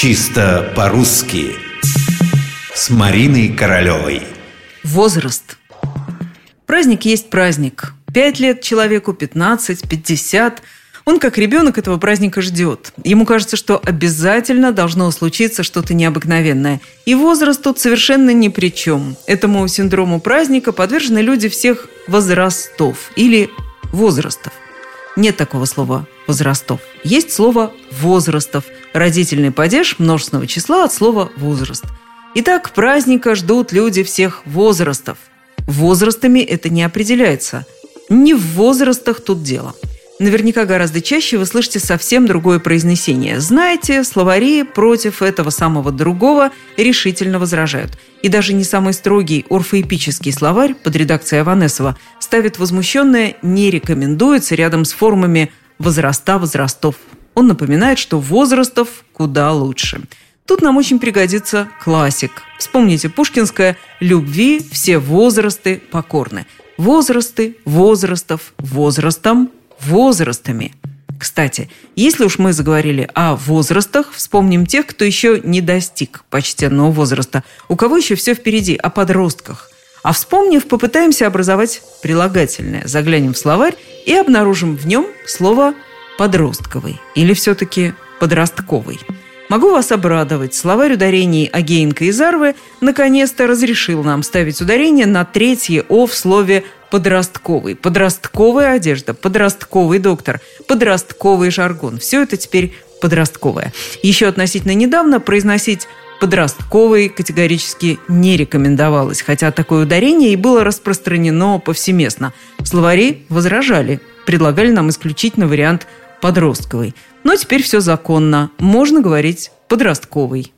Чисто по-русски С Мариной Королевой Возраст Праздник есть праздник. Пять лет человеку, пятнадцать, пятьдесят. Он, как ребенок, этого праздника ждет. Ему кажется, что обязательно должно случиться что-то необыкновенное. И возраст тут совершенно ни при чем. Этому синдрому праздника подвержены люди всех возрастов или возрастов. Нет такого слова «возрастов». Есть слово «возрастов». Родительный падеж множественного числа от слова «возраст». Итак, праздника ждут люди всех возрастов. Возрастами это не определяется. Не в возрастах тут дело – Наверняка гораздо чаще вы слышите совсем другое произнесение. Знаете, словари против этого самого другого решительно возражают. И даже не самый строгий орфоэпический словарь под редакцией Аванесова ставит возмущенное «не рекомендуется» рядом с формами «возраста возрастов». Он напоминает, что возрастов куда лучше. Тут нам очень пригодится классик. Вспомните пушкинское «любви все возрасты покорны». Возрасты, возрастов, возрастом возрастами. Кстати, если уж мы заговорили о возрастах, вспомним тех, кто еще не достиг почтенного возраста, у кого еще все впереди, о подростках. А вспомнив, попытаемся образовать прилагательное, заглянем в словарь и обнаружим в нем слово «подростковый» или все-таки «подростковый». Могу вас обрадовать. Словарь ударений Агеенко и Зарвы наконец-то разрешил нам ставить ударение на третье «о» в слове подростковый, подростковая одежда, подростковый доктор, подростковый жаргон. Все это теперь подростковое. Еще относительно недавно произносить подростковый категорически не рекомендовалось, хотя такое ударение и было распространено повсеместно. Словари возражали, предлагали нам исключительно вариант подростковый. Но теперь все законно, можно говорить подростковый.